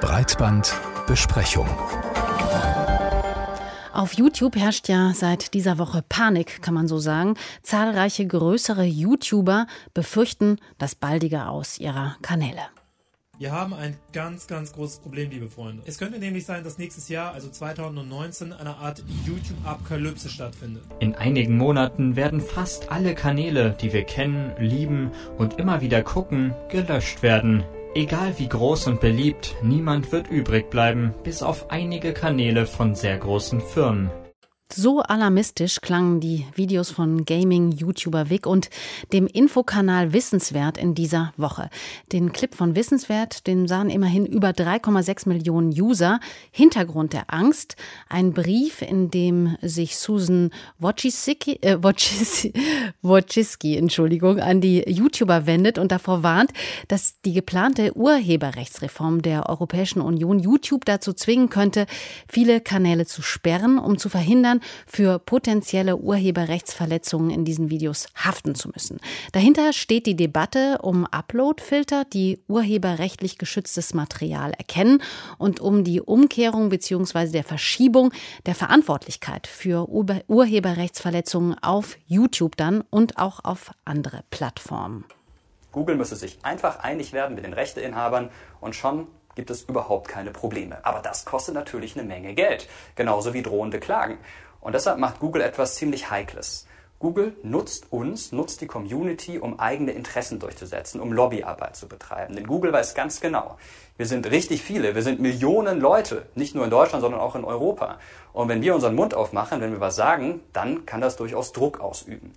Breitbandbesprechung. Auf YouTube herrscht ja seit dieser Woche Panik, kann man so sagen. Zahlreiche größere YouTuber befürchten das baldige Aus ihrer Kanäle. Wir haben ein ganz, ganz großes Problem, liebe Freunde. Es könnte nämlich sein, dass nächstes Jahr, also 2019, eine Art YouTube-Apokalypse stattfindet. In einigen Monaten werden fast alle Kanäle, die wir kennen, lieben und immer wieder gucken, gelöscht werden. Egal wie groß und beliebt, niemand wird übrig bleiben, bis auf einige Kanäle von sehr großen Firmen. So alarmistisch klangen die Videos von Gaming-YouTuber Vic und dem Infokanal Wissenswert in dieser Woche. Den Clip von Wissenswert, den sahen immerhin über 3,6 Millionen User. Hintergrund der Angst, ein Brief, in dem sich Susan Wojcicki, äh, Wojcicki, Entschuldigung, an die YouTuber wendet und davor warnt, dass die geplante Urheberrechtsreform der Europäischen Union YouTube dazu zwingen könnte, viele Kanäle zu sperren, um zu verhindern, Usern für potenzielle Urheberrechtsverletzungen in diesen Videos haften zu müssen. Dahinter steht die Debatte um Uploadfilter, die urheberrechtlich geschütztes Material erkennen und um die Umkehrung bzw. der Verschiebung der Verantwortlichkeit für Urheberrechtsverletzungen auf YouTube dann und auch auf andere Plattformen. Google müsse sich einfach einig werden mit den Rechteinhabern und schon gibt es überhaupt keine Probleme. Aber das kostet natürlich eine Menge Geld, genauso wie drohende Klagen. Und deshalb macht Google etwas ziemlich Heikles. Google nutzt uns, nutzt die Community, um eigene Interessen durchzusetzen, um Lobbyarbeit zu betreiben. Denn Google weiß ganz genau, wir sind richtig viele, wir sind Millionen Leute, nicht nur in Deutschland, sondern auch in Europa. Und wenn wir unseren Mund aufmachen, wenn wir was sagen, dann kann das durchaus Druck ausüben.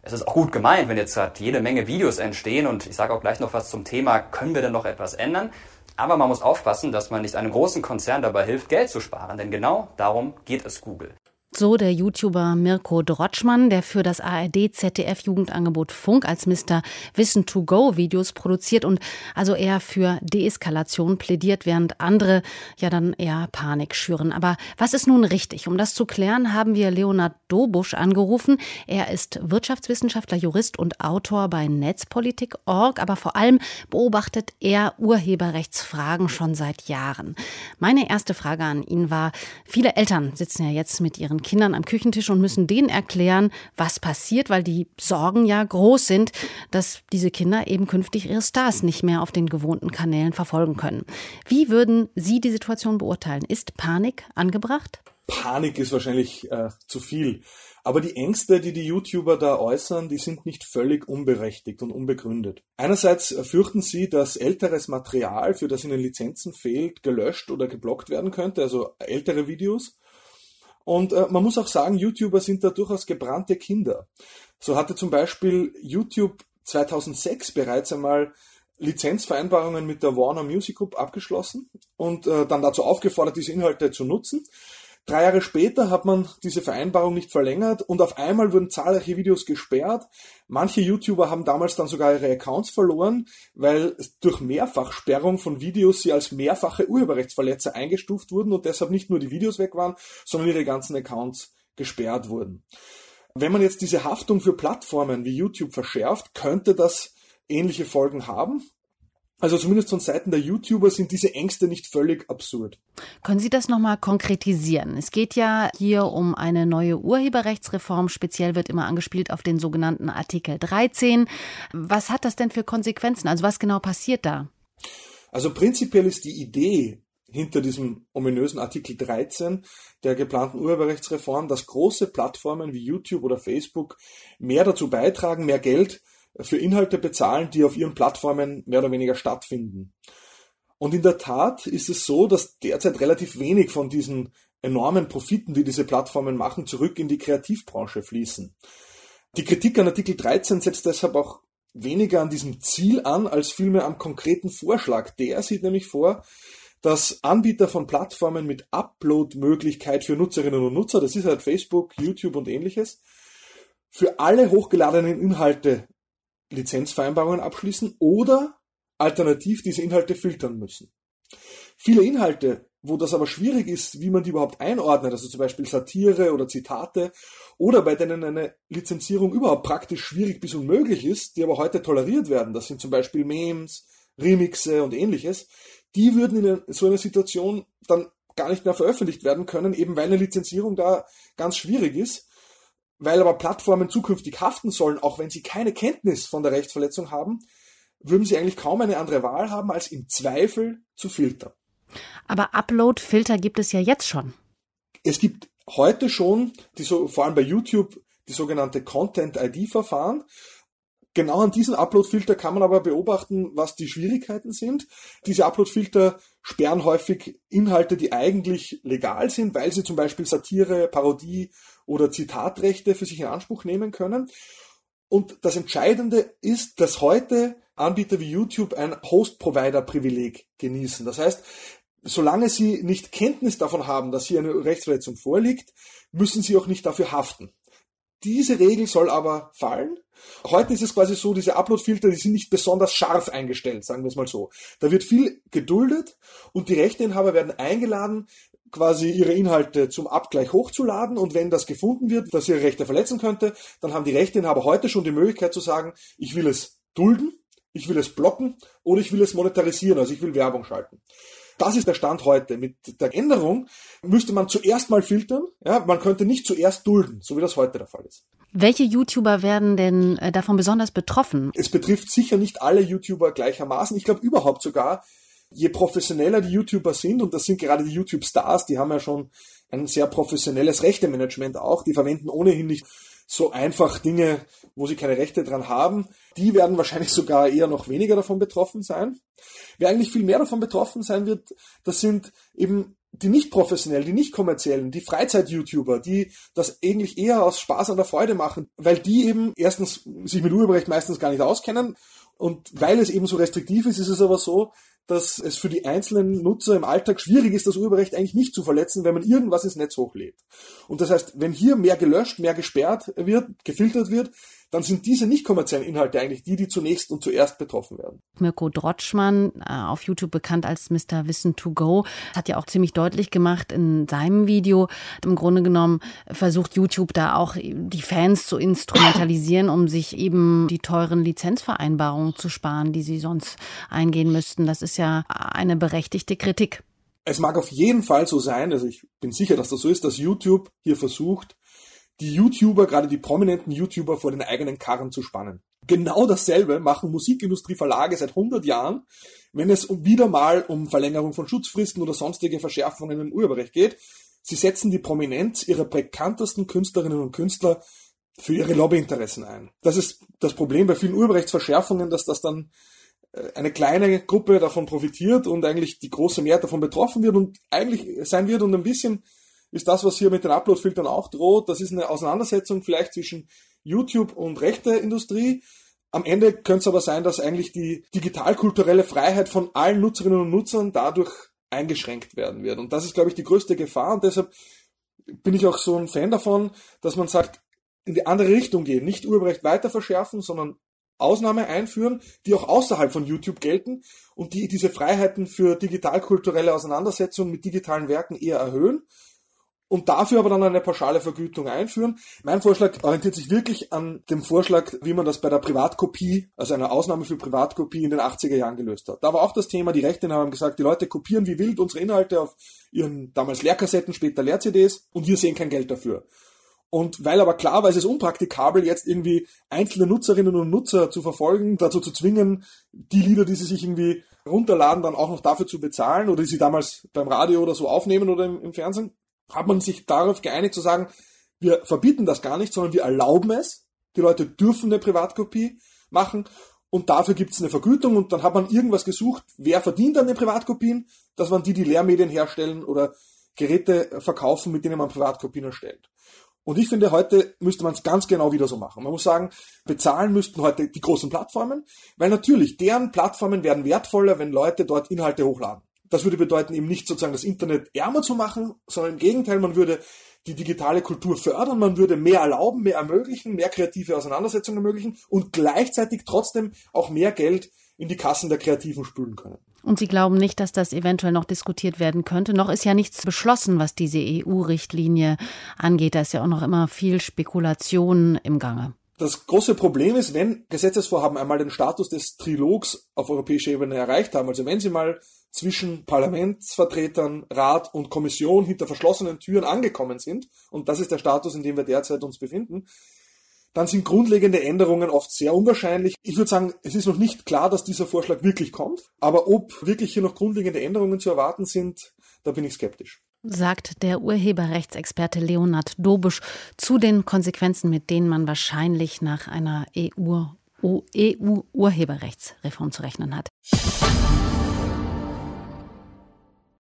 Es ist auch gut gemeint, wenn jetzt halt jede Menge Videos entstehen und ich sage auch gleich noch was zum Thema, können wir denn noch etwas ändern? Aber man muss aufpassen, dass man nicht einem großen Konzern dabei hilft, Geld zu sparen, denn genau darum geht es Google. So der YouTuber Mirko Drotschmann, der für das ARD-ZDF-Jugendangebot Funk als Mr. Wissen to Go Videos produziert und also eher für Deeskalation plädiert, während andere ja dann eher Panik schüren. Aber was ist nun richtig? Um das zu klären, haben wir Leonard Dobusch angerufen. Er ist Wirtschaftswissenschaftler, Jurist und Autor bei Netzpolitik.org, aber vor allem beobachtet er Urheberrechtsfragen schon seit Jahren. Meine erste Frage an ihn war, viele Eltern sitzen ja jetzt mit ihren Kindern am Küchentisch und müssen denen erklären, was passiert, weil die Sorgen ja groß sind, dass diese Kinder eben künftig ihre Stars nicht mehr auf den gewohnten Kanälen verfolgen können. Wie würden Sie die Situation beurteilen? Ist Panik angebracht? Panik ist wahrscheinlich äh, zu viel. Aber die Ängste, die die YouTuber da äußern, die sind nicht völlig unberechtigt und unbegründet. Einerseits fürchten sie, dass älteres Material, für das ihnen Lizenzen fehlt, gelöscht oder geblockt werden könnte, also ältere Videos. Und äh, man muss auch sagen, YouTuber sind da durchaus gebrannte Kinder. So hatte zum Beispiel YouTube 2006 bereits einmal Lizenzvereinbarungen mit der Warner Music Group abgeschlossen und äh, dann dazu aufgefordert, diese Inhalte zu nutzen. Drei Jahre später hat man diese Vereinbarung nicht verlängert und auf einmal wurden zahlreiche Videos gesperrt. Manche YouTuber haben damals dann sogar ihre Accounts verloren, weil durch Mehrfachsperrung von Videos sie als mehrfache Urheberrechtsverletzer eingestuft wurden und deshalb nicht nur die Videos weg waren, sondern ihre ganzen Accounts gesperrt wurden. Wenn man jetzt diese Haftung für Plattformen wie YouTube verschärft, könnte das ähnliche Folgen haben. Also zumindest von Seiten der YouTuber sind diese Ängste nicht völlig absurd. Können Sie das nochmal konkretisieren? Es geht ja hier um eine neue Urheberrechtsreform. Speziell wird immer angespielt auf den sogenannten Artikel 13. Was hat das denn für Konsequenzen? Also was genau passiert da? Also prinzipiell ist die Idee hinter diesem ominösen Artikel 13 der geplanten Urheberrechtsreform, dass große Plattformen wie YouTube oder Facebook mehr dazu beitragen, mehr Geld für Inhalte bezahlen, die auf ihren Plattformen mehr oder weniger stattfinden. Und in der Tat ist es so, dass derzeit relativ wenig von diesen enormen Profiten, die diese Plattformen machen, zurück in die Kreativbranche fließen. Die Kritik an Artikel 13 setzt deshalb auch weniger an diesem Ziel an, als vielmehr am konkreten Vorschlag. Der sieht nämlich vor, dass Anbieter von Plattformen mit Upload-Möglichkeit für Nutzerinnen und Nutzer, das ist halt Facebook, YouTube und ähnliches, für alle hochgeladenen Inhalte Lizenzvereinbarungen abschließen oder alternativ diese Inhalte filtern müssen. Viele Inhalte, wo das aber schwierig ist, wie man die überhaupt einordnet, also zum Beispiel Satire oder Zitate, oder bei denen eine Lizenzierung überhaupt praktisch schwierig bis unmöglich ist, die aber heute toleriert werden, das sind zum Beispiel Memes, Remixe und ähnliches, die würden in so einer Situation dann gar nicht mehr veröffentlicht werden können, eben weil eine Lizenzierung da ganz schwierig ist. Weil aber Plattformen zukünftig haften sollen, auch wenn sie keine Kenntnis von der Rechtsverletzung haben, würden sie eigentlich kaum eine andere Wahl haben, als im Zweifel zu filtern. Aber Upload-Filter gibt es ja jetzt schon. Es gibt heute schon, die so, vor allem bei YouTube, die sogenannte Content-ID-Verfahren. Genau an diesen Upload-Filter kann man aber beobachten, was die Schwierigkeiten sind. Diese Upload-Filter sperren häufig Inhalte, die eigentlich legal sind, weil sie zum Beispiel Satire, Parodie oder Zitatrechte für sich in Anspruch nehmen können. Und das Entscheidende ist, dass heute Anbieter wie YouTube ein Host-Provider-Privileg genießen. Das heißt, solange sie nicht Kenntnis davon haben, dass hier eine Rechtsverletzung vorliegt, müssen sie auch nicht dafür haften. Diese Regel soll aber fallen. Heute ist es quasi so, diese Upload-Filter, die sind nicht besonders scharf eingestellt, sagen wir es mal so. Da wird viel geduldet und die Rechteinhaber werden eingeladen, quasi ihre Inhalte zum Abgleich hochzuladen und wenn das gefunden wird, dass ihre Rechte verletzen könnte, dann haben die Rechteinhaber heute schon die Möglichkeit zu sagen, ich will es dulden, ich will es blocken oder ich will es monetarisieren, also ich will Werbung schalten. Das ist der Stand heute. Mit der Änderung müsste man zuerst mal filtern. Ja, man könnte nicht zuerst dulden, so wie das heute der Fall ist. Welche YouTuber werden denn äh, davon besonders betroffen? Es betrifft sicher nicht alle YouTuber gleichermaßen. Ich glaube überhaupt sogar, je professioneller die YouTuber sind, und das sind gerade die YouTube-Stars, die haben ja schon ein sehr professionelles Rechtemanagement auch, die verwenden ohnehin nicht so einfach Dinge, wo sie keine Rechte dran haben, die werden wahrscheinlich sogar eher noch weniger davon betroffen sein. Wer eigentlich viel mehr davon betroffen sein wird, das sind eben die nicht professionellen, die nicht kommerziellen, die Freizeit-YouTuber, die das eigentlich eher aus Spaß an der Freude machen, weil die eben erstens sich mit Urheberrecht meistens gar nicht auskennen und weil es eben so restriktiv ist, ist es aber so, dass es für die einzelnen Nutzer im Alltag schwierig ist, das Urheberrecht eigentlich nicht zu verletzen, wenn man irgendwas ins Netz hochlädt. Und das heißt, wenn hier mehr gelöscht, mehr gesperrt wird, gefiltert wird, dann sind diese nicht kommerziellen Inhalte eigentlich die, die zunächst und zuerst betroffen werden. Mirko Drotschmann, äh, auf YouTube bekannt als Mr. Wissen to Go, hat ja auch ziemlich deutlich gemacht in seinem Video, im Grunde genommen versucht YouTube da auch die Fans zu instrumentalisieren, um sich eben die teuren Lizenzvereinbarungen zu sparen, die sie sonst eingehen müssten. Das ist ja eine berechtigte Kritik. Es mag auf jeden Fall so sein, also ich bin sicher, dass das so ist, dass YouTube hier versucht, die YouTuber, gerade die prominenten YouTuber vor den eigenen Karren zu spannen. Genau dasselbe machen Musikindustrieverlage seit 100 Jahren, wenn es wieder mal um Verlängerung von Schutzfristen oder sonstige Verschärfungen im Urheberrecht geht. Sie setzen die Prominenz ihrer bekanntesten Künstlerinnen und Künstler für ihre Lobbyinteressen ein. Das ist das Problem bei vielen Urheberrechtsverschärfungen, dass das dann äh, eine kleine Gruppe davon profitiert und eigentlich die große Mehrheit davon betroffen wird und eigentlich sein wird und ein bisschen ist das, was hier mit den Upload-Filtern auch droht. Das ist eine Auseinandersetzung vielleicht zwischen YouTube und Rechteindustrie. Am Ende könnte es aber sein, dass eigentlich die digitalkulturelle Freiheit von allen Nutzerinnen und Nutzern dadurch eingeschränkt werden wird. Und das ist, glaube ich, die größte Gefahr. Und deshalb bin ich auch so ein Fan davon, dass man sagt, in die andere Richtung gehen. Nicht Urheberrecht weiter verschärfen, sondern Ausnahme einführen, die auch außerhalb von YouTube gelten und die diese Freiheiten für digitalkulturelle Auseinandersetzungen mit digitalen Werken eher erhöhen und dafür aber dann eine pauschale Vergütung einführen. Mein Vorschlag orientiert sich wirklich an dem Vorschlag, wie man das bei der Privatkopie, also einer Ausnahme für Privatkopie in den 80er Jahren gelöst hat. Da war auch das Thema, die Rechte haben gesagt, die Leute kopieren wie wild unsere Inhalte auf ihren damals Leerkassetten, später Leer-CDs und wir sehen kein Geld dafür. Und weil aber klar war, es ist unpraktikabel, jetzt irgendwie einzelne Nutzerinnen und Nutzer zu verfolgen, dazu zu zwingen, die Lieder, die sie sich irgendwie runterladen, dann auch noch dafür zu bezahlen oder die sie damals beim Radio oder so aufnehmen oder im, im Fernsehen, hat man sich darauf geeinigt zu sagen, wir verbieten das gar nicht, sondern wir erlauben es. Die Leute dürfen eine Privatkopie machen und dafür gibt es eine Vergütung und dann hat man irgendwas gesucht, wer verdient an den Privatkopien? Das waren die, die Lehrmedien herstellen oder Geräte verkaufen, mit denen man Privatkopien erstellt. Und ich finde, heute müsste man es ganz genau wieder so machen. Man muss sagen, bezahlen müssten heute die großen Plattformen, weil natürlich deren Plattformen werden wertvoller, wenn Leute dort Inhalte hochladen. Das würde bedeuten, eben nicht sozusagen das Internet ärmer zu machen, sondern im Gegenteil, man würde die digitale Kultur fördern, man würde mehr erlauben, mehr ermöglichen, mehr kreative Auseinandersetzungen ermöglichen und gleichzeitig trotzdem auch mehr Geld in die Kassen der Kreativen spülen können. Und Sie glauben nicht, dass das eventuell noch diskutiert werden könnte? Noch ist ja nichts beschlossen, was diese EU-Richtlinie angeht. Da ist ja auch noch immer viel Spekulation im Gange. Das große Problem ist, wenn Gesetzesvorhaben einmal den Status des Trilogs auf europäischer Ebene erreicht haben, also wenn sie mal zwischen Parlamentsvertretern, Rat und Kommission hinter verschlossenen Türen angekommen sind, und das ist der Status, in dem wir derzeit uns befinden, dann sind grundlegende Änderungen oft sehr unwahrscheinlich. Ich würde sagen, es ist noch nicht klar, dass dieser Vorschlag wirklich kommt, aber ob wirklich hier noch grundlegende Änderungen zu erwarten sind, da bin ich skeptisch sagt der Urheberrechtsexperte Leonhard Dobusch zu den Konsequenzen, mit denen man wahrscheinlich nach einer EU-Urheberrechtsreform zu rechnen hat.